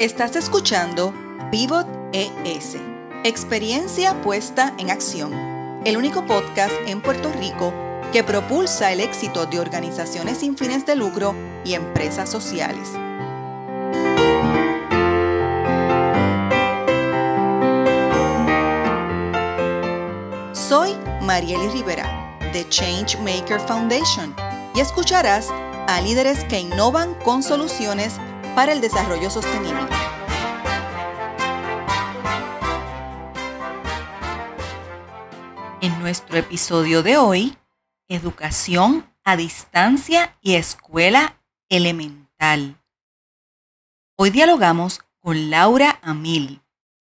Estás escuchando Pivot ES, experiencia puesta en acción, el único podcast en Puerto Rico que propulsa el éxito de organizaciones sin fines de lucro y empresas sociales. Soy Marieli Rivera, de Changemaker Foundation, y escucharás a líderes que innovan con soluciones para el desarrollo sostenible. En nuestro episodio de hoy, Educación a distancia y escuela elemental. Hoy dialogamos con Laura Amil,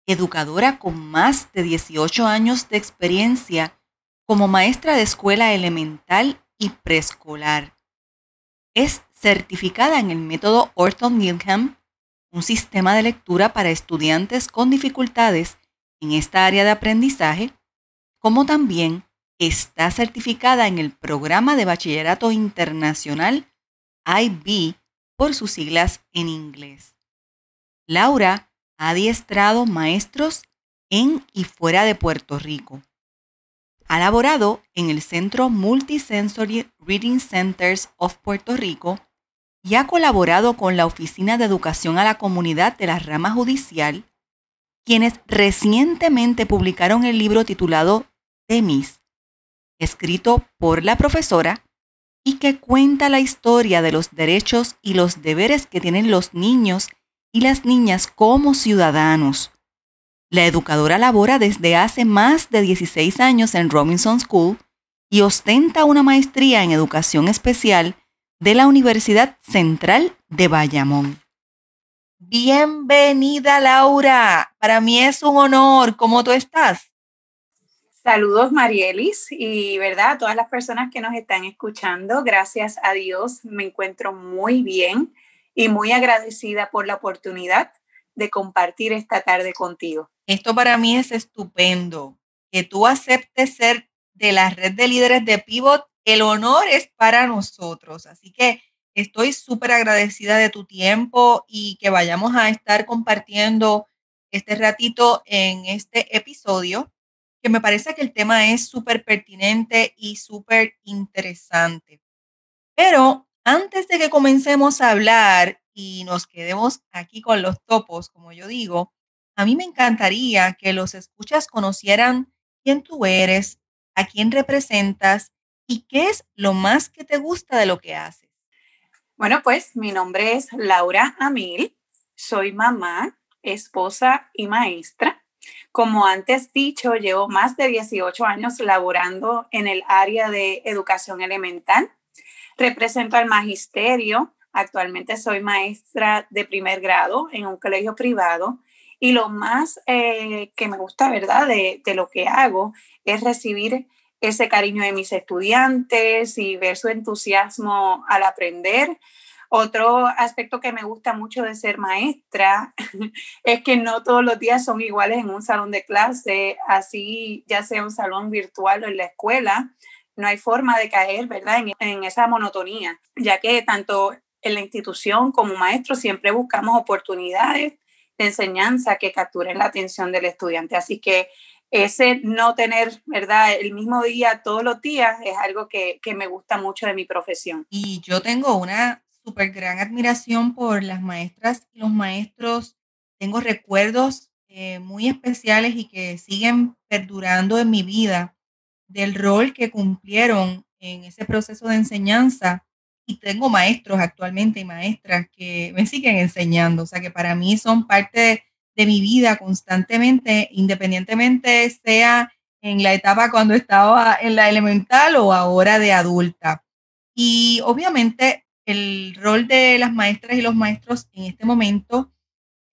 educadora con más de 18 años de experiencia como maestra de escuela elemental y preescolar. Es certificada en el método Orton Milham, un sistema de lectura para estudiantes con dificultades en esta área de aprendizaje, como también está certificada en el programa de bachillerato internacional IB por sus siglas en inglés. Laura ha adiestrado maestros en y fuera de Puerto Rico. Ha laborado en el Centro Multisensory Reading Centers of Puerto Rico y ha colaborado con la Oficina de Educación a la Comunidad de la Rama Judicial, quienes recientemente publicaron el libro titulado Temis, escrito por la profesora y que cuenta la historia de los derechos y los deberes que tienen los niños y las niñas como ciudadanos. La educadora labora desde hace más de 16 años en Robinson School y ostenta una maestría en educación especial de la Universidad Central de Bayamón. Bienvenida Laura, para mí es un honor. ¿Cómo tú estás? Saludos Marielis y verdad a todas las personas que nos están escuchando. Gracias a Dios me encuentro muy bien y muy agradecida por la oportunidad de compartir esta tarde contigo. Esto para mí es estupendo, que tú aceptes ser de la red de líderes de Pivot el honor es para nosotros. Así que estoy súper agradecida de tu tiempo y que vayamos a estar compartiendo este ratito en este episodio, que me parece que el tema es súper pertinente y súper interesante. Pero antes de que comencemos a hablar y nos quedemos aquí con los topos, como yo digo, a mí me encantaría que los escuchas conocieran quién tú eres, a quién representas ¿Y qué es lo más que te gusta de lo que haces? Bueno, pues mi nombre es Laura Amil, soy mamá, esposa y maestra. Como antes dicho, llevo más de 18 años laborando en el área de educación elemental. Represento al magisterio. Actualmente soy maestra de primer grado en un colegio privado. Y lo más eh, que me gusta, ¿verdad?, de, lo que hago es recibir ese cariño de mis estudiantes y ver su entusiasmo al aprender. Otro aspecto que me gusta mucho de ser maestra es que no todos los días son iguales en un salón de clase, así ya sea un salón virtual o en la escuela, no hay forma de caer, ¿verdad?, en, en esa monotonía, ya que tanto en la institución como maestro siempre buscamos oportunidades de enseñanza que capturen la atención del estudiante. Así que ese no tener, ¿verdad?, el mismo día todos los días es algo que, me gusta mucho de mi profesión. Y yo tengo una súper gran admiración por las maestras y los maestros. Tengo recuerdos eh, muy especiales y que siguen perdurando en mi vida del rol que cumplieron en ese proceso de enseñanza. Y tengo maestros actualmente y maestras que me siguen enseñando. O sea que para mí son parte de mi vida constantemente, independientemente sea en la etapa cuando estaba en la elemental o ahora de adulta. Y obviamente el rol de las maestras y los maestros en este momento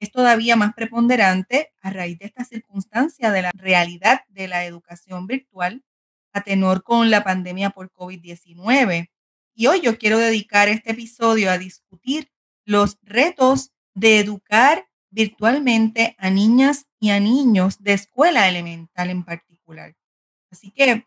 es todavía más preponderante a raíz de esta circunstancia de la realidad de la educación virtual a tenor con la pandemia por COVID-19. Y hoy yo quiero dedicar este episodio a discutir los retos de educar virtualmente a niñas y a niños de escuela elemental en particular. Así que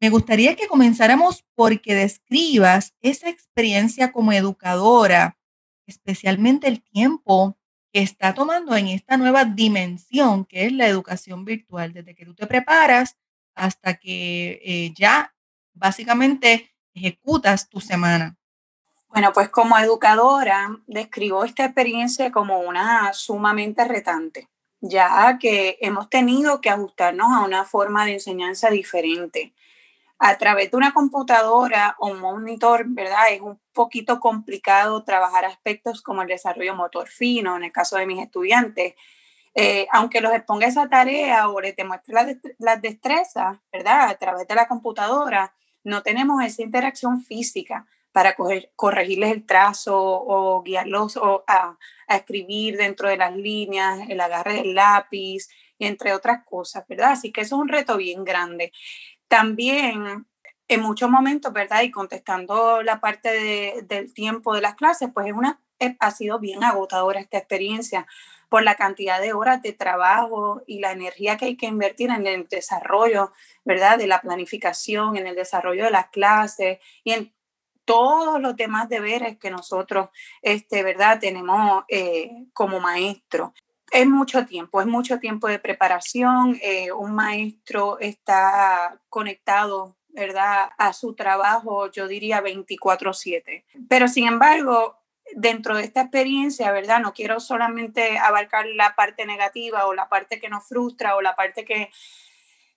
me gustaría que comenzáramos porque describas esa experiencia como educadora, especialmente el tiempo está tomando en esta nueva dimensión que es la educación virtual, desde que tú te preparas hasta que eh, ya básicamente ejecutas tu semana. Bueno, pues como educadora describo esta experiencia como una sumamente retante, ya que hemos tenido que ajustarnos a una forma de enseñanza diferente. A través de una computadora o un monitor, ¿verdad? Es un poquito complicado trabajar aspectos como el desarrollo motor fino, en el caso de mis estudiantes. Eh, aunque los exponga esa tarea o les demuestre las, las destrezas, ¿verdad? A través de la computadora, no tenemos esa interacción física para corregirles el trazo o guiarlos a, escribir dentro de las líneas, el agarre del lápiz, entre otras cosas, ¿verdad? Así que eso es un reto bien grande. También en muchos momentos, ¿verdad? Y contestando la parte del tiempo de las clases, pues es una, ha sido bien agotadora esta experiencia por la cantidad de horas de trabajo y la energía que hay que invertir en el desarrollo, ¿verdad? De la planificación, en el desarrollo de las clases y en todos los demás deberes que nosotros, este, ¿verdad? Tenemos eh, como maestro. Es mucho tiempo, es mucho tiempo de preparación. Eh, un maestro está conectado, ¿verdad? A su trabajo, yo diría 24/7. Pero sin embargo, dentro de esta experiencia, ¿verdad? No quiero solamente abarcar la parte negativa o la parte que nos frustra o la parte que,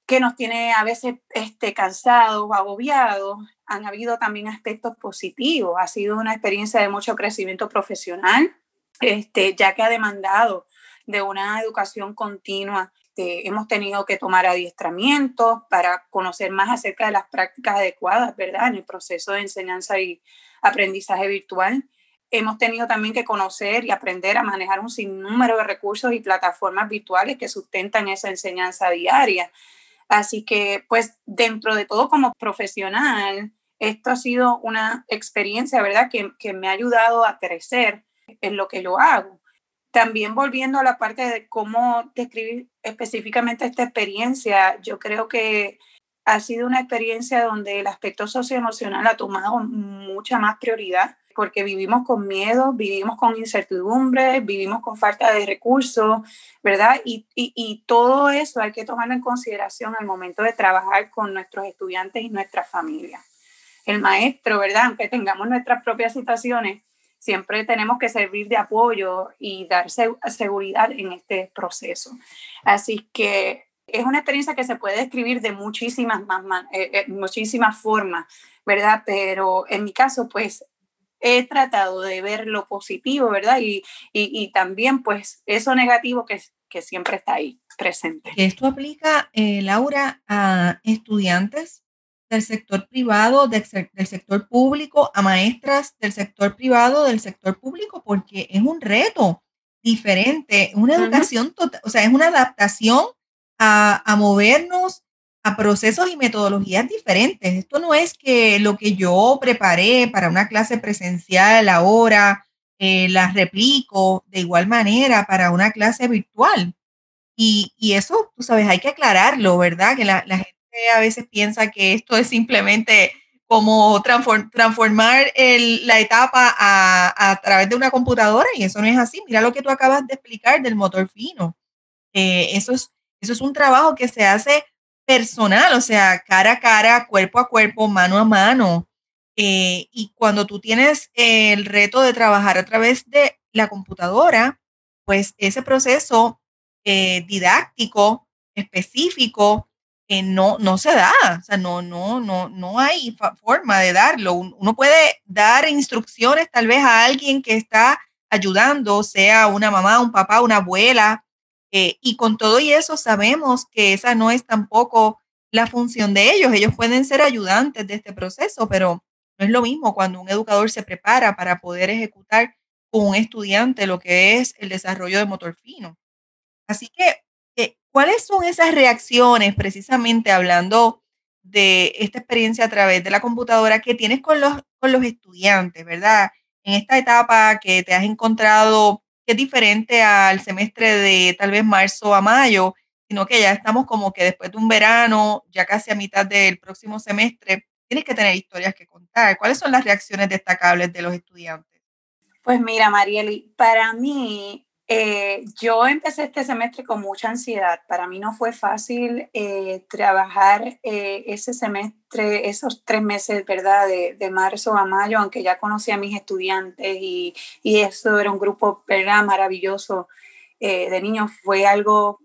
que nos tiene a veces este, cansados, agobiados, han habido también aspectos positivos. Ha sido una experiencia de mucho crecimiento profesional, este, ya que ha demandado de una educación continua. Este, hemos tenido que tomar adiestramientos para conocer más acerca de las prácticas adecuadas, ¿verdad? En el proceso de enseñanza y aprendizaje virtual. Hemos tenido también que conocer y aprender a manejar un sinnúmero de recursos y plataformas virtuales que sustentan esa enseñanza diaria. Así que, pues, dentro de todo como profesional, esto ha sido una experiencia, ¿verdad?, que, que me ha ayudado a crecer en lo que yo hago. También volviendo a la parte de cómo describir específicamente esta experiencia, yo creo que ha sido una experiencia donde el aspecto socioemocional ha tomado mucha más prioridad porque vivimos con miedo, vivimos con incertidumbre, vivimos con falta de recursos, ¿verdad? Y, y, todo eso hay que tomarlo en consideración al momento de trabajar con nuestros estudiantes y nuestras familias. El maestro, ¿verdad? Aunque tengamos nuestras propias situaciones, siempre tenemos que servir de apoyo y dar seguridad en este proceso. Así que es una experiencia que se puede describir de muchísimas, más, eh, eh, muchísimas formas, ¿verdad? Pero en mi caso, pues he tratado de ver lo positivo, ¿verdad? Y, y, también pues eso negativo que, que siempre está ahí presente. Esto aplica, eh, Laura, a estudiantes del sector privado, del, del, sector público, a maestras del sector privado, del sector público, porque es un reto diferente, una educación total, o sea, es una adaptación a, a movernos a procesos y metodologías diferentes. Esto no es que lo que yo preparé para una clase presencial ahora eh, las replico de igual manera para una clase virtual. Y, y, eso, tú sabes, hay que aclararlo, ¿verdad? Que la, la gente a veces piensa que esto es simplemente como transformar la etapa a, a, través de una computadora y eso no es así. Mira lo que tú acabas de explicar del motor fino. Eh, eso, es, eso es un trabajo que se hace personal, o sea, cara a cara, cuerpo a cuerpo, mano a mano. Eh, y cuando tú tienes el reto de trabajar a través de la computadora, pues ese proceso eh, didáctico específico eh, no, no se da, o sea, no, no, no, no hay forma de darlo. Uno puede dar instrucciones tal vez a alguien que está ayudando, sea una mamá, un papá, una abuela, eh, y con todo y eso sabemos que esa no es tampoco la función de ellos. Ellos pueden ser ayudantes de este proceso, pero no es lo mismo cuando un educador se prepara para poder ejecutar con un estudiante lo que es el desarrollo de motor fino. Así que, eh, ¿cuáles son esas reacciones precisamente hablando de esta experiencia a través de la computadora que tienes con los, con los estudiantes, verdad? En esta etapa que te has encontrado que es diferente al semestre de tal vez marzo a mayo, sino que ya estamos como que después de un verano, ya casi a mitad del próximo semestre, tienes que tener historias que contar. ¿Cuáles son las reacciones destacables de los estudiantes? Pues mira, Marieli, para mí Eh, yo empecé este semestre con mucha ansiedad. Para mí no fue fácil eh, trabajar eh, ese semestre, esos tres meses, ¿verdad? De, marzo a mayo, aunque ya conocí a mis estudiantes y, y eso era un grupo, ¿verdad? Maravilloso de niños. Fue algo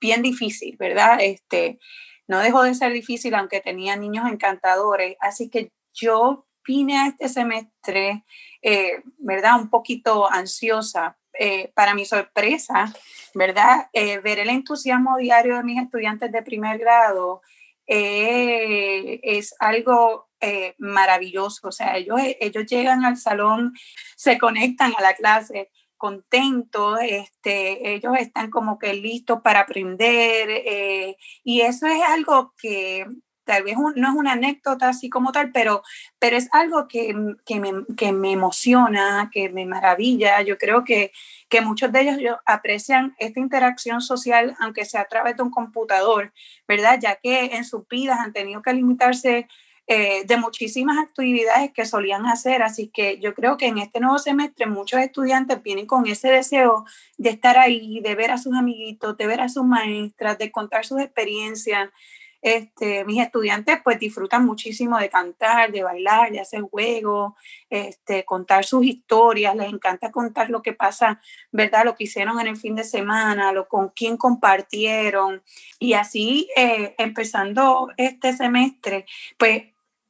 bien difícil, ¿verdad? Este, no dejó de ser difícil, aunque tenía niños encantadores. Así que yo vine a este semestre, ¿verdad? Un poquito ansiosa eh, para mi sorpresa, ¿verdad? Eh, ver el entusiasmo diario de mis estudiantes de primer grado eh, es algo maravilloso. O sea, ellos, ellos llegan al salón, se conectan a la clase contentos, este, ellos están como que listos para aprender y eso es algo que tal vez no es una anécdota así como tal, pero, pero es algo que, que, me, que, me, emociona, que me maravilla. Yo creo que, que muchos de ellos aprecian esta interacción social, aunque sea a través de un computador, ¿verdad? Ya que en sus vidas han tenido que limitarse eh, de muchísimas actividades que solían hacer. Así que yo creo que en este nuevo semestre muchos estudiantes vienen con ese deseo de estar ahí, de ver a sus amiguitos, de ver a sus maestras, de contar sus experiencias. Este, mis estudiantes pues disfrutan muchísimo de cantar, de bailar, de hacer juegos, este, contar sus historias, les encanta contar lo que pasa, ¿verdad? Lo que hicieron en el fin de semana, lo con quién compartieron. Y así, eh, empezando este semestre, pues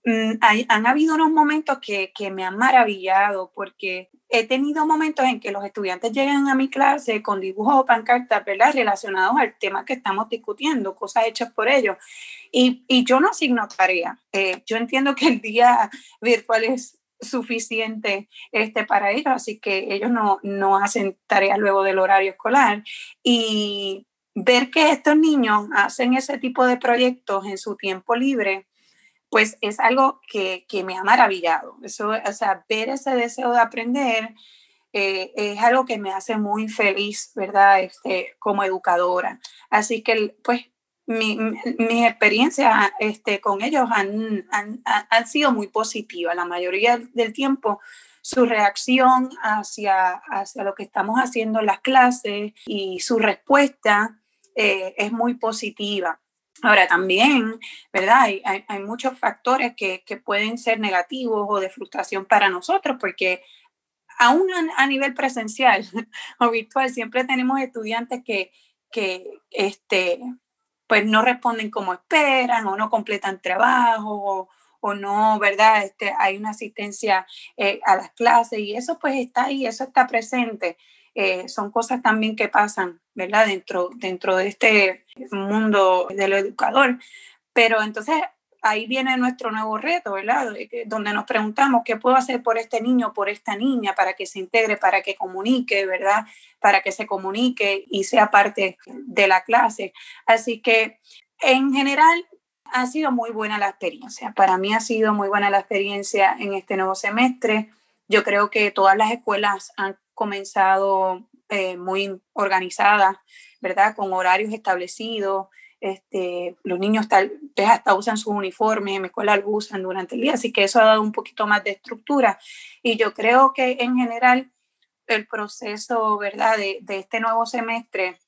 mm, han habido unos momentos que, que me han maravillado porque he tenido momentos en que los estudiantes llegan a mi clase con dibujos o pancartas, ¿verdad? Relacionados al tema que estamos discutiendo, cosas hechas por ellos. Y, y yo no asigno tarea. Eh, yo entiendo que el día virtual es suficiente este, para ellos, así que ellos no, no hacen tareas luego del horario escolar. Y ver que estos niños hacen ese tipo de proyectos en su tiempo libre, pues es algo que, que, me ha maravillado. Eso, o sea, ver ese deseo de aprender eh, es algo que me hace muy feliz, ¿verdad? Este, como educadora. Así que, pues, mi, mi experiencia este, con ellos han, han, han, sido muy positiva. La mayoría del tiempo su reacción hacia, hacia lo que estamos haciendo en las clases y su respuesta eh, es muy positiva. Ahora también, ¿verdad? Hay, hay, muchos factores que, que, pueden ser negativos o de frustración para nosotros porque aún a, nivel presencial o virtual siempre tenemos estudiantes que, que este, pues no responden como esperan o no completan trabajo o, o no, ¿verdad? Este, hay una asistencia eh, a las clases y eso pues está ahí, eso está presente. Eh, son cosas también que pasan, ¿verdad? Dentro, dentro de este mundo del educador. Pero entonces ahí viene nuestro nuevo reto, ¿verdad? Donde nos preguntamos qué puedo hacer por este niño, por esta niña, para que se integre, para que comunique, ¿verdad? Para que se comunique y sea parte de la clase. Así que en general ha sido muy buena la experiencia. Para mí ha sido muy buena la experiencia en este nuevo semestre. Yo creo que todas las escuelas han comenzado eh, muy organizada, ¿verdad? Con horarios establecidos. Este, los niños tal hasta usan sus uniformes, en mi escuela lo usan durante el día, así que eso ha dado un poquito más de estructura. Y yo creo que en general el proceso, ¿verdad?, de, este nuevo semestre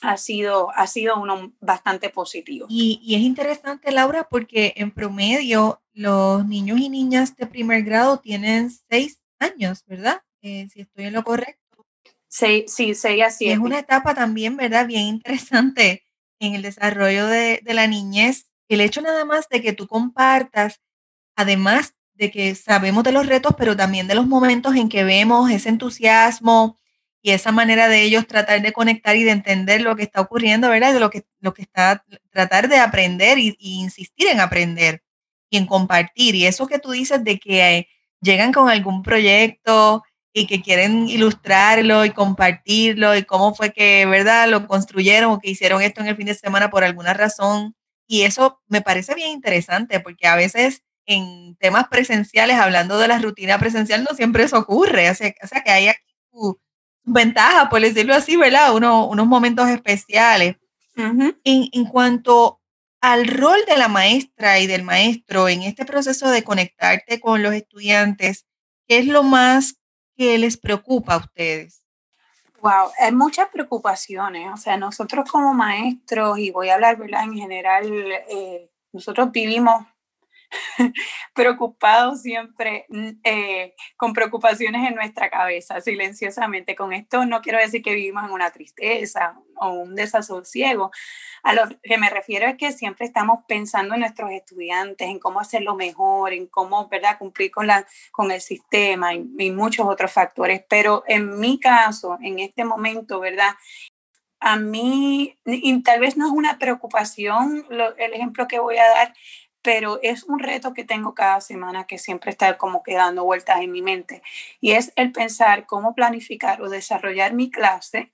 ha sido, ha sido uno bastante positivo. Y, es interesante, Laura, porque en promedio los niños y niñas de primer grado tienen seis años, ¿verdad? Eh, si estoy en lo correcto. Sí, sí, sí, así Es una etapa también, ¿verdad? Bien interesante en el desarrollo de, de la niñez. El hecho nada más de que tú compartas, además de que sabemos de los retos, pero también de los momentos en que vemos ese entusiasmo y esa manera de ellos tratar de conectar y de entender lo que está ocurriendo, ¿verdad? De lo que, lo que está, tratar de aprender y, y insistir en aprender y en compartir. Y eso que tú dices de que llegan con algún proyecto y que quieren ilustrarlo y compartirlo y cómo fue que, ¿verdad?, lo construyeron o que hicieron esto en el fin de semana por alguna razón. Y eso me parece bien interesante porque a veces en temas presenciales, hablando de la rutina presencial, no siempre eso ocurre. O sea, que hay aquí su ventaja, por decirlo así, ¿verdad? Uno, unos momentos especiales. en, en cuanto al rol de la maestra y del maestro en este proceso de conectarte con los estudiantes, ¿qué es lo más que les preocupa a ustedes? Wow, hay muchas preocupaciones. O sea, nosotros como maestros, y voy a hablar, ¿verdad? En general, eh, nosotros vivimos preocupados siempre, mm, eh, con preocupaciones en nuestra cabeza, silenciosamente. Con esto no quiero decir que vivimos en una tristeza o un desasosiego. A lo que me refiero es que siempre estamos pensando en nuestros estudiantes, en cómo hacerlo mejor, en cómo ¿verdad? cumplir con, la, con el sistema y, muchos otros factores. Pero en mi caso, en este momento, ¿verdad? A mí, y tal vez no es una preocupación el ejemplo que voy a dar, pero es un reto que tengo cada semana que siempre está como quedando vueltas en mi mente y es el pensar cómo planificar o desarrollar mi clase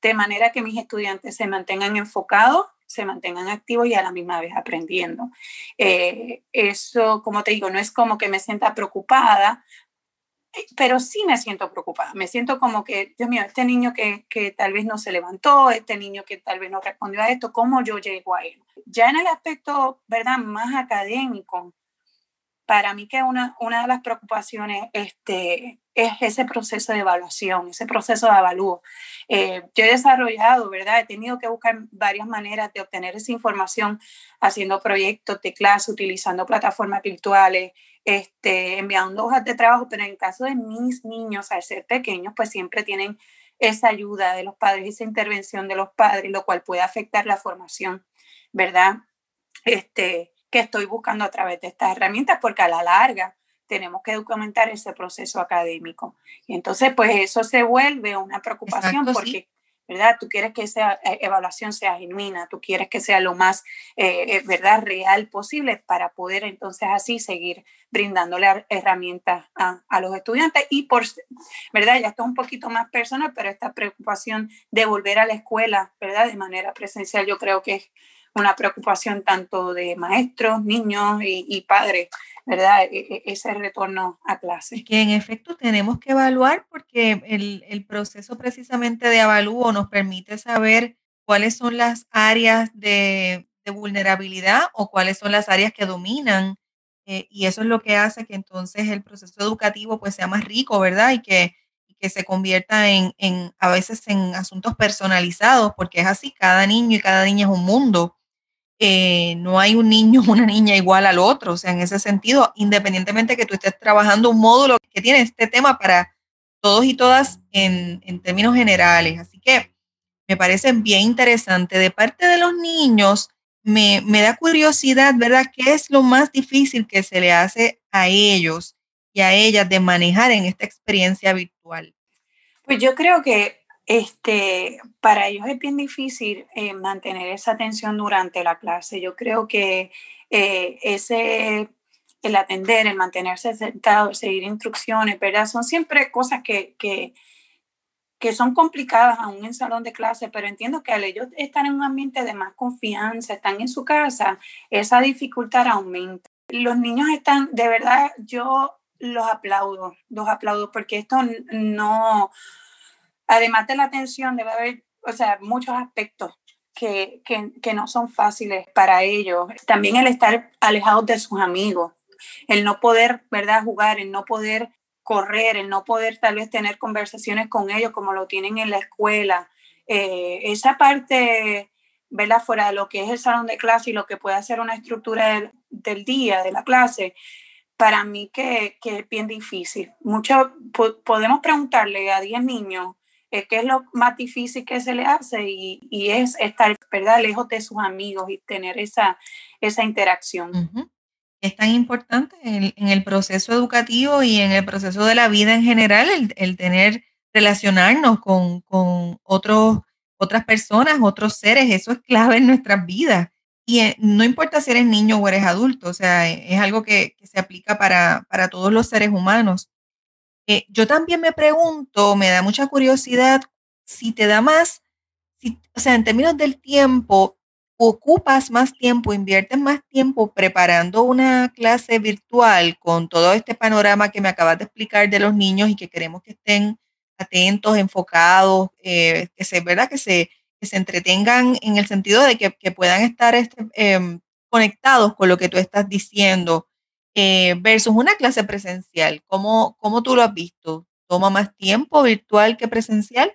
de manera que mis estudiantes se mantengan enfocados, se mantengan activos y a la misma vez aprendiendo. Eh, eso, como te digo, no es como que me sienta preocupada, pero sí me siento preocupada, me siento como que, Dios mío, este niño que, que, tal vez no se levantó, este niño que tal vez no respondió a esto, ¿cómo yo llego a él? Ya en el aspecto, ¿verdad?, más académico, para mí que una, una de las preocupaciones este, es ese proceso de evaluación, ese proceso de avalúo. Eh, yo he desarrollado, ¿verdad? He tenido que buscar varias maneras de obtener esa información haciendo proyectos de clase, utilizando plataformas virtuales, este, enviando hojas de trabajo, pero en el caso de mis niños, al ser pequeños, pues siempre tienen esa ayuda de los padres, esa intervención de los padres, lo cual puede afectar la formación, ¿verdad? Este, que estoy buscando a través de estas herramientas, porque a la larga tenemos que documentar ese proceso académico. Y entonces, pues eso se vuelve una preocupación porque ¿verdad? Tú quieres que esa eh, evaluación sea genuina, tú quieres que sea lo más, eh, eh, ¿verdad?, real posible para poder entonces así seguir brindándole herramientas a, a, los estudiantes y por, ¿verdad? Ya está un poquito más personal, pero esta preocupación de volver a la escuela, ¿verdad?, de manera presencial, yo creo que es una preocupación tanto de maestros, niños y, padres, ¿verdad? E, e, ese retorno a clase. Que en efecto tenemos que evaluar porque el, el, proceso precisamente de avalúo nos permite saber cuáles son las áreas de, de vulnerabilidad o cuáles son las áreas que dominan. Eh, y eso es lo que hace que entonces el proceso educativo pues sea más rico, ¿verdad? Y que, y que se convierta en, en, a veces en asuntos personalizados, porque es así, cada niño y cada niña es un mundo. Eh, no hay un niño o una niña igual al otro. O sea, en ese sentido, independientemente que tú estés trabajando un módulo que tiene este tema para todos y todas en, en términos generales. Así que me parece bien interesante. De parte de los niños, me, me da curiosidad, ¿verdad? ¿Qué es lo más difícil que se le hace a ellos y a ellas de manejar en esta experiencia virtual? Pues yo creo que este, para ellos es bien difícil eh, mantener esa atención durante la clase. Yo creo que eh, ese, el atender, el mantenerse sentado, seguir instrucciones, ¿verdad? Son siempre cosas que, que, que son complicadas aún en salón de clase, pero entiendo que al ellos estar en un ambiente de más confianza, están en su casa, esa dificultad aumenta. Los niños están, de verdad, yo los aplaudo, los aplaudo porque esto no además de la atención, debe haber, o sea, muchos aspectos que, que, que, no son fáciles para ellos. También el estar alejados de sus amigos, el no poder, ¿verdad?, jugar, el no poder correr, el no poder tal vez tener conversaciones con ellos como lo tienen en la escuela. Eh, esa parte, ¿verdad?, fuera de lo que es el salón de clase y lo que puede hacer una estructura del, del día, de la clase, para mí que, que es bien difícil. Mucho, podemos preguntarle a 10 niños qué es lo más difícil que se le hace y, y, es estar ¿verdad? lejos de sus amigos y tener esa, esa interacción. Es tan importante en, en, el proceso educativo y en el proceso de la vida en general el, el tener, relacionarnos con, con otros, otras personas, otros seres, eso es clave en nuestras vidas. Y eh, no importa si eres niño o eres adulto, o sea, es algo que, que se aplica para, para todos los seres humanos. Eh, yo también me pregunto, me da mucha curiosidad, si te da más, si, o sea, en términos del tiempo, ocupas más tiempo, inviertes más tiempo preparando una clase virtual con todo este panorama que me acabas de explicar de los niños y que queremos que estén atentos, enfocados, eh, que se, ¿verdad? Que se, se entretengan en el sentido de que, puedan estar este, eh, conectados con lo que tú estás diciendo. Eh, versus una clase presencial? ¿Cómo, ¿Cómo tú lo has visto? ¿Toma más tiempo virtual que presencial?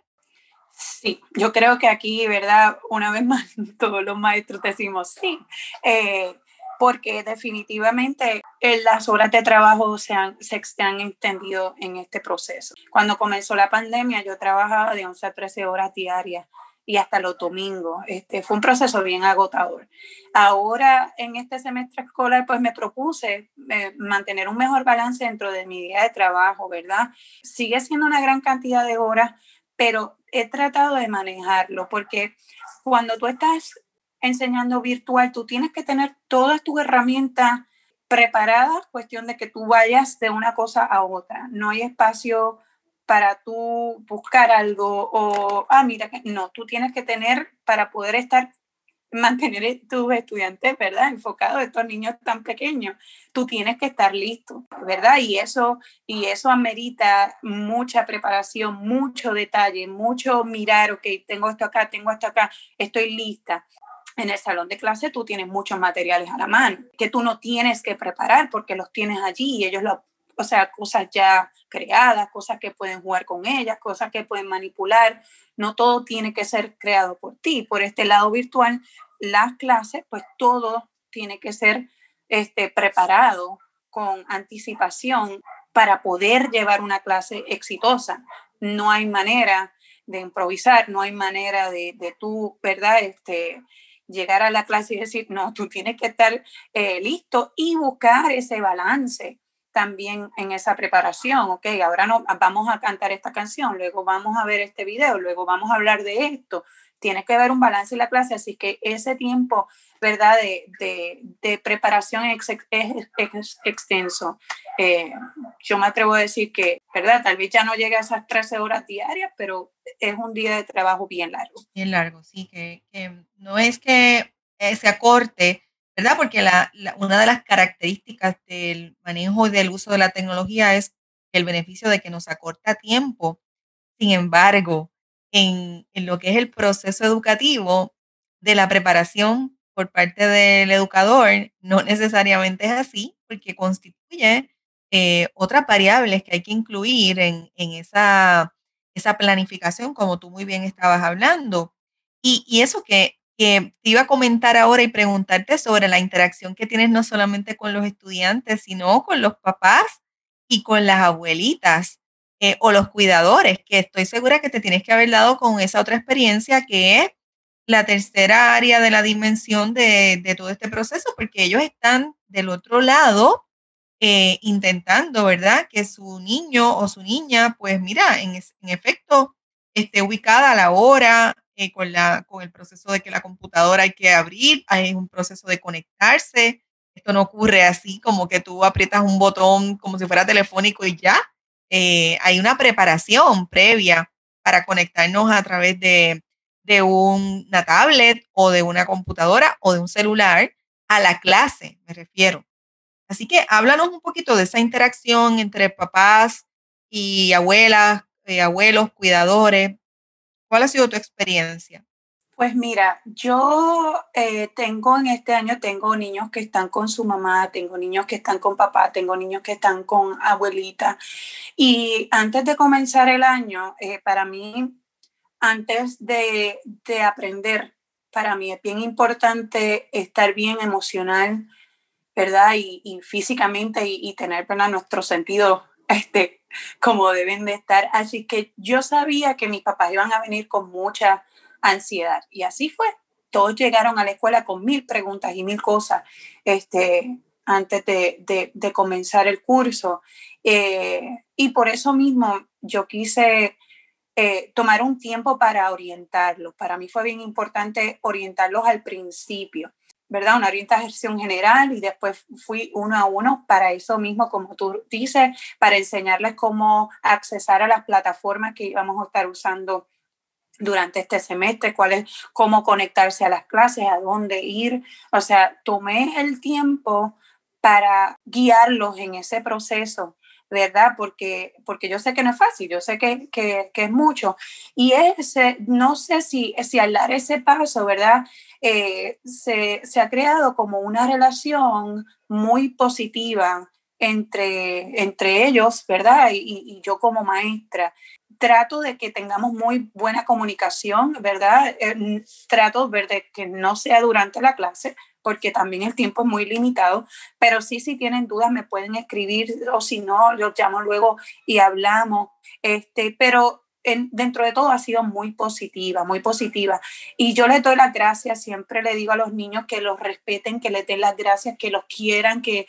Sí, yo creo que aquí, ¿verdad? Una vez más, todos los maestros decimos sí, eh, porque definitivamente eh, las horas de trabajo se han, se han extendido en este proceso. Cuando comenzó la pandemia, yo trabajaba de 11 a 13 horas diarias y hasta los domingos. Este, fue un proceso bien agotador. Ahora, en este semestre escolar, pues me propuse eh, mantener un mejor balance dentro de mi día de trabajo, ¿verdad? Sigue siendo una gran cantidad de horas, pero he tratado de manejarlo porque cuando tú estás enseñando virtual, tú tienes que tener todas tus herramientas preparadas, cuestión de que tú vayas de una cosa a otra. No hay espacio para tú buscar algo o, ah, mira, no, tú tienes que tener para poder estar, mantener tus estudiantes, ¿verdad? Enfocados, estos niños tan pequeños, tú tienes que estar listo, ¿verdad? Y eso, y eso amerita mucha preparación, mucho detalle, mucho mirar, ok, tengo esto acá, tengo esto acá, estoy lista en el salón de clase tú tienes muchos materiales a la mano que tú no tienes que preparar porque los tienes allí y ellos lo o sea, cosas ya creadas, cosas que pueden jugar con ellas, cosas que pueden manipular. No todo tiene que ser creado por ti. Por este lado virtual, las clases, pues todo tiene que ser este, preparado con anticipación para poder llevar una clase exitosa. No hay manera de improvisar, no hay manera de, de tú, ¿verdad? Este, llegar a la clase y decir, no, tú tienes que estar eh, listo y buscar ese balance también en esa preparación, ok, ahora no, vamos a cantar esta canción, luego vamos a ver este video, luego vamos a hablar de esto, tiene que haber un balance en la clase, así que ese tiempo, ¿verdad?, de, preparación es, extenso. Eh, yo me atrevo a decir que, ¿verdad?, tal vez ya no llegue a esas 13 horas diarias, pero es un día de trabajo bien largo. Bien largo, sí, que, que no es que se acorte, ¿verdad? Porque la, una de las características del manejo y del uso de la tecnología es el beneficio de que nos acorta tiempo. Sin embargo, en, en lo que es el proceso educativo de la preparación por parte del educador, no necesariamente es así, porque constituye eh, otras variables que hay que incluir en, en esa, esa planificación, como tú muy bien estabas hablando. Y, y eso que que te iba a comentar ahora y preguntarte sobre la interacción que tienes no solamente con los estudiantes, sino con los papás y con las abuelitas eh, o los cuidadores, que estoy segura que te tienes que haber dado con esa otra experiencia que es la tercera área de la dimensión de, todo este proceso, porque ellos están del otro lado eh, intentando, ¿verdad? Que su niño o su niña, pues mira, en, en efecto, esté ubicada a la hora, eh, con, la, con el proceso de que la computadora hay que abrir, hay un proceso de conectarse. Esto no ocurre así como que tú aprietas un botón como si fuera telefónico y ya. Eh, hay una preparación previa para conectarnos a través de, de una tablet o de una computadora o de un celular a la clase, me refiero. Así que háblanos un poquito de esa interacción entre papás y abuelas, eh, abuelos, cuidadores, ¿Cuál ha sido tu experiencia? Pues mira, yo eh, tengo en este año, tengo niños que están con su mamá, tengo niños que están con papá, tengo niños que están con abuelita. Y antes de comenzar el año, eh, para mí, antes de, aprender, para mí es bien importante estar bien emocional, ¿verdad? Y, físicamente y, tener, ¿verdad? Nuestros sentidos este, como deben de estar. Así que yo sabía que mis papás iban a venir con mucha ansiedad y así fue. Todos llegaron a la escuela con mil preguntas y mil cosas este, antes de, de, comenzar el curso. Eh, y por eso mismo yo quise eh, tomar un tiempo para orientarlos. Para mí fue bien importante orientarlos al principio. ¿Verdad? Una orientación general y después fui uno a uno para eso mismo, como tú dices, para enseñarles cómo accesar a las plataformas que íbamos a estar usando durante este semestre, cuál es, cómo conectarse a las clases, a dónde ir. O sea, tomé el tiempo para guiarlos en ese proceso ¿verdad? Porque, porque yo sé que no es fácil, yo sé que, que, es mucho. Y ese, no sé si, si al dar ese paso, ¿verdad? Eh, se, se, ha creado como una relación muy positiva entre, entre ellos, ¿verdad? Y, y yo como maestra. trato de que tengamos muy buena comunicación, ¿verdad? Eh, trato de que no sea durante la clase, porque también el tiempo es muy limitado, pero sí, si tienen dudas me pueden escribir o si no, los llamo luego y hablamos, este, pero dentro de todo ha sido muy positiva, muy positiva. Y yo les doy las gracias, siempre le digo a los niños que los respeten, que les den las gracias, que los quieran, que,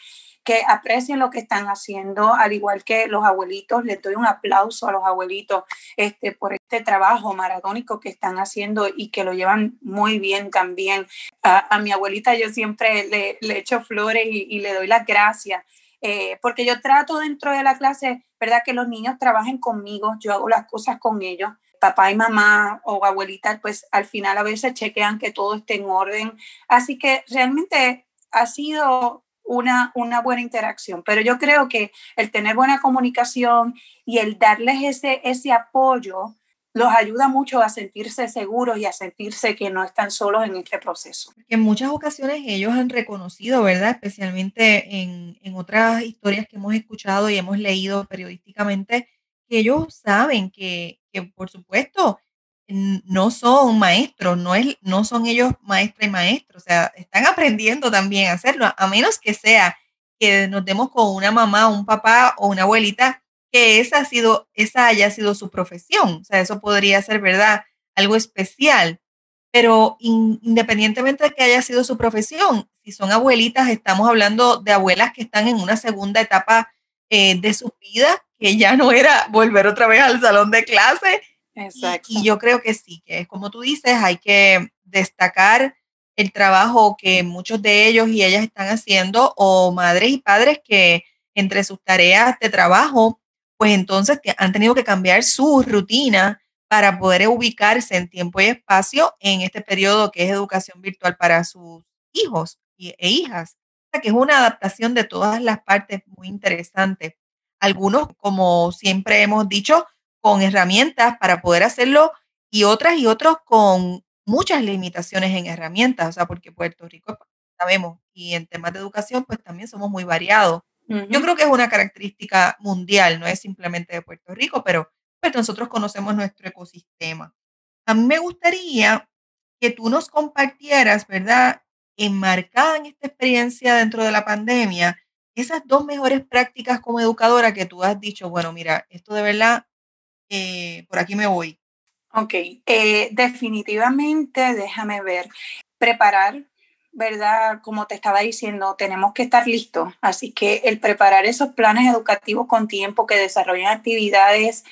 que aprecien lo que están haciendo, al igual que los abuelitos, les doy un aplauso a los abuelitos este, por este trabajo maratónico que están haciendo y que lo llevan muy bien también. A, mi abuelita yo siempre le, echo flores y, le doy las gracias, eh, porque yo trato dentro de la clase, ¿verdad? Que los niños trabajen conmigo, yo hago las cosas con ellos papá y mamá o abuelita, pues al final a veces chequean que todo esté en orden. Así que realmente ha sido una, una buena interacción. Pero yo creo que el tener buena comunicación y el darles ese, ese apoyo los ayuda mucho a sentirse seguros y a sentirse que no están solos en este proceso. En muchas ocasiones ellos han reconocido, ¿verdad? Especialmente en, en otras historias que hemos escuchado y hemos leído periodísticamente, que ellos saben que, que por supuesto, no son maestros, no, es, no son ellos maestra y maestro, o sea, están aprendiendo también a hacerlo, a menos que sea que nos demos con una mamá, un papá o una abuelita que esa, ha sido, esa haya sido su profesión, o sea, eso podría ser, ¿verdad? Algo especial, pero independientemente de que haya sido su profesión, si son abuelitas, estamos hablando de abuelas que están en una segunda etapa eh, de su vida, que ya no era volver otra vez al salón de clase, Exacto. Y, yo creo que sí, que como tú dices, hay que destacar el trabajo que muchos de ellos y ellas están haciendo, o madres y padres que entre sus tareas de trabajo, pues entonces han tenido que cambiar su rutina para poder ubicarse en tiempo y espacio en este periodo que es educación virtual para sus hijos e hijas. O sea, que es una adaptación de todas las partes muy interesante. Algunos, como siempre hemos dicho, con herramientas para poder hacerlo y otras y otros con muchas limitaciones en herramientas, o sea, porque Puerto Rico, sabemos, y en temas de educación, pues también somos muy variados. Yo creo que es una característica mundial, no es simplemente de Puerto Rico, pero pues nosotros conocemos nuestro ecosistema. A mí me gustaría que tú nos compartieras, ¿verdad? Enmarcada en esta experiencia dentro de la pandemia, esas dos mejores prácticas como educadora que tú has dicho, bueno, mira, esto de verdad eh, por aquí me voy. Ok, eh, definitivamente, déjame ver, preparar, ¿verdad? Como te estaba diciendo, tenemos que estar listos. Así que el preparar esos planes educativos con tiempo que desarrollen actividades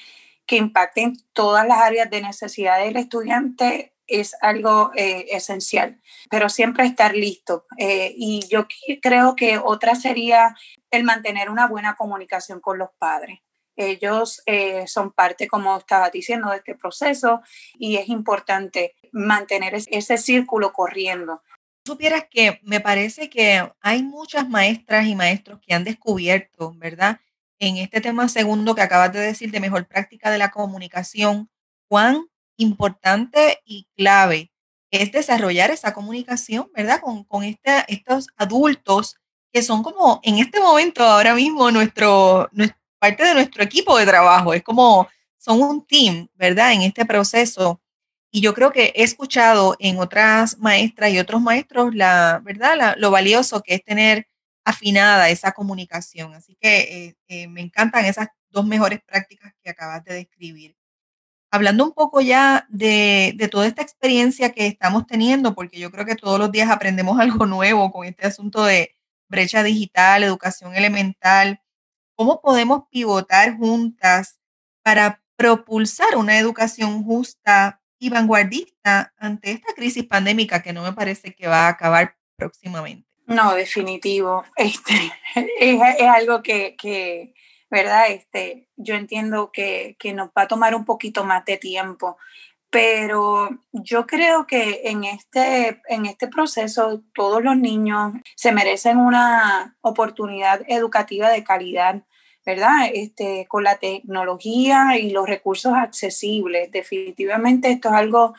que impacten todas las áreas de necesidad del estudiante es algo eh, esencial, pero siempre estar listo. y yo creo que otra sería el mantener una buena comunicación con los padres. Ellos eh, son parte, como estaba diciendo, de este proceso y es importante mantener ese círculo corriendo. Supieras que me parece que hay muchas maestras y maestros que han descubierto, ¿verdad? En este tema segundo que acabas de decir de mejor práctica de la comunicación, cuán importante y clave es desarrollar esa comunicación, ¿verdad? Con, con este, estos adultos que son como en este momento, ahora mismo, nuestro, nuestro parte de nuestro equipo de trabajo, es como son un team, ¿verdad? En este proceso. Y yo creo que he escuchado en otras maestras y otros maestros la, ¿verdad? lo valioso que es tener afinada esa comunicación. Así que eh, eh, me encantan esas dos mejores prácticas que acabas de describir. Hablando un poco ya de, de toda esta experiencia que estamos teniendo, porque yo creo que todos los días aprendemos algo nuevo con este asunto de brecha digital, educación elemental, ¿Cómo podemos pivotar juntas para propulsar una educación justa y vanguardista ante esta crisis pandémica que no me parece que va a acabar próximamente? No, definitivo. Este, es, algo que, ¿verdad? Este, yo entiendo que, que, nos va a tomar un poquito más de tiempo, pero yo creo que en este, en este proceso todos los niños se merecen una oportunidad educativa de calidad ¿verdad? Este, con la tecnología y los recursos accesibles. Definitivamente esto es algo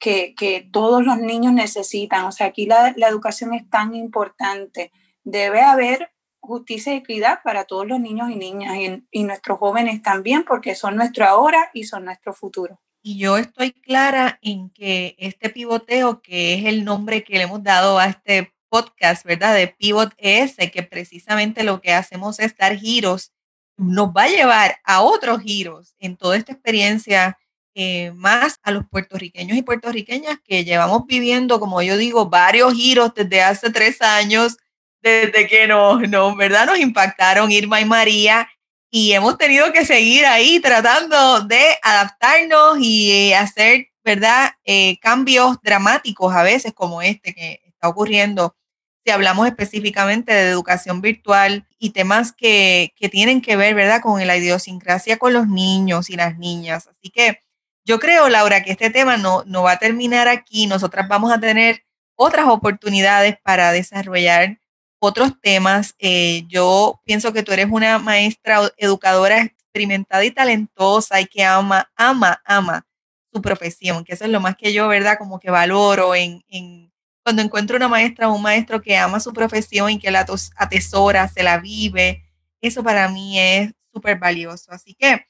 que, que todos los niños necesitan. O sea, aquí la, la, educación es tan importante. Debe haber justicia y equidad para todos los niños y niñas y, y nuestros jóvenes también, porque son nuestro ahora y son nuestro futuro. Y yo estoy clara en que este pivoteo, que es el nombre que le hemos dado a este podcast, ¿verdad? De Pivot ES, que precisamente lo que hacemos es dar giros, nos va a llevar a otros giros en toda esta experiencia, eh, más a los puertorriqueños y puertorriqueñas que llevamos viviendo, como yo digo, varios giros desde hace tres años, desde que nos, nos, ¿verdad? nos impactaron Irma y María y hemos tenido que seguir ahí tratando de adaptarnos y hacer, ¿verdad? Eh, cambios dramáticos a veces como este que está ocurriendo. Si hablamos específicamente de educación virtual y temas que, que tienen que ver, ¿verdad? Con la idiosincrasia con los niños y las niñas. Así que yo creo, Laura, que este tema no, no va a terminar aquí. Nosotras vamos a tener otras oportunidades para desarrollar otros temas. Eh, yo pienso que tú eres una maestra educadora experimentada y talentosa y que ama, ama, ama su profesión, que eso es lo más que yo, ¿verdad? Como que valoro en, en cuando encuentro una maestra o un maestro que ama su profesión y que la atesora, se la vive. Eso para mí es súper valioso. Así que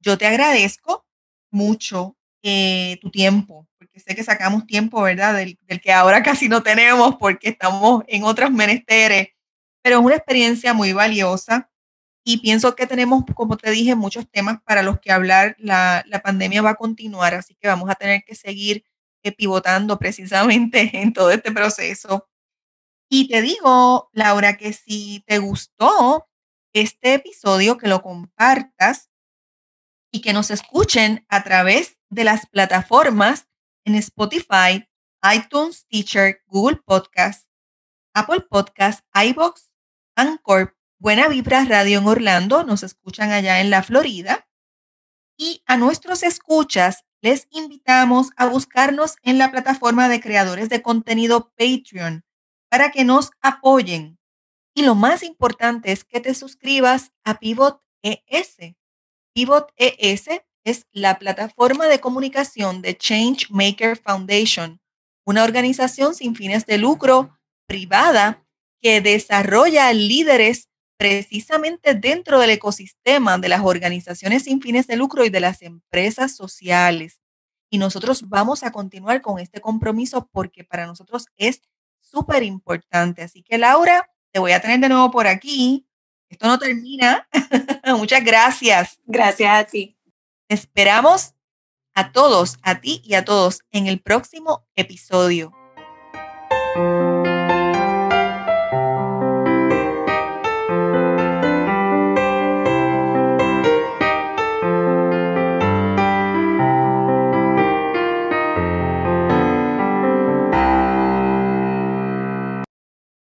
yo te agradezco mucho eh, tu tiempo, porque sé que sacamos tiempo, ¿verdad? Del, que ahora casi no tenemos porque estamos en otros menesteres, pero es una experiencia muy valiosa y pienso que tenemos, como te dije, muchos temas para los que hablar. La, la pandemia va a continuar, así que vamos a tener que seguir eh, pivotando precisamente en todo este proceso. Y te digo, Laura, que si te gustó este episodio, que lo compartas y que nos escuchen a través de las plataformas en Spotify, iTunes, Teacher, Google Podcast, Apple Podcast, iBox, Anchor, Buena Vibra Radio en Orlando, nos escuchan allá en la Florida. Y a nuestros escuchas les invitamos a buscarnos en la plataforma de creadores de contenido Patreon para que nos apoyen. Y lo más importante es que te suscribas a Pivot ES. Pivot ES es la plataforma de comunicación de Change Maker Foundation, una organización sin fines de lucro privada que desarrolla líderes precisamente dentro del ecosistema de las organizaciones sin fines de lucro y de las empresas sociales. Y nosotros vamos a continuar con este compromiso porque para nosotros es súper importante. Así que Laura, te voy a tener de nuevo por aquí. Esto no termina. Muchas gracias. Gracias a ti. Esperamos a todos, a ti y a todos en el próximo episodio.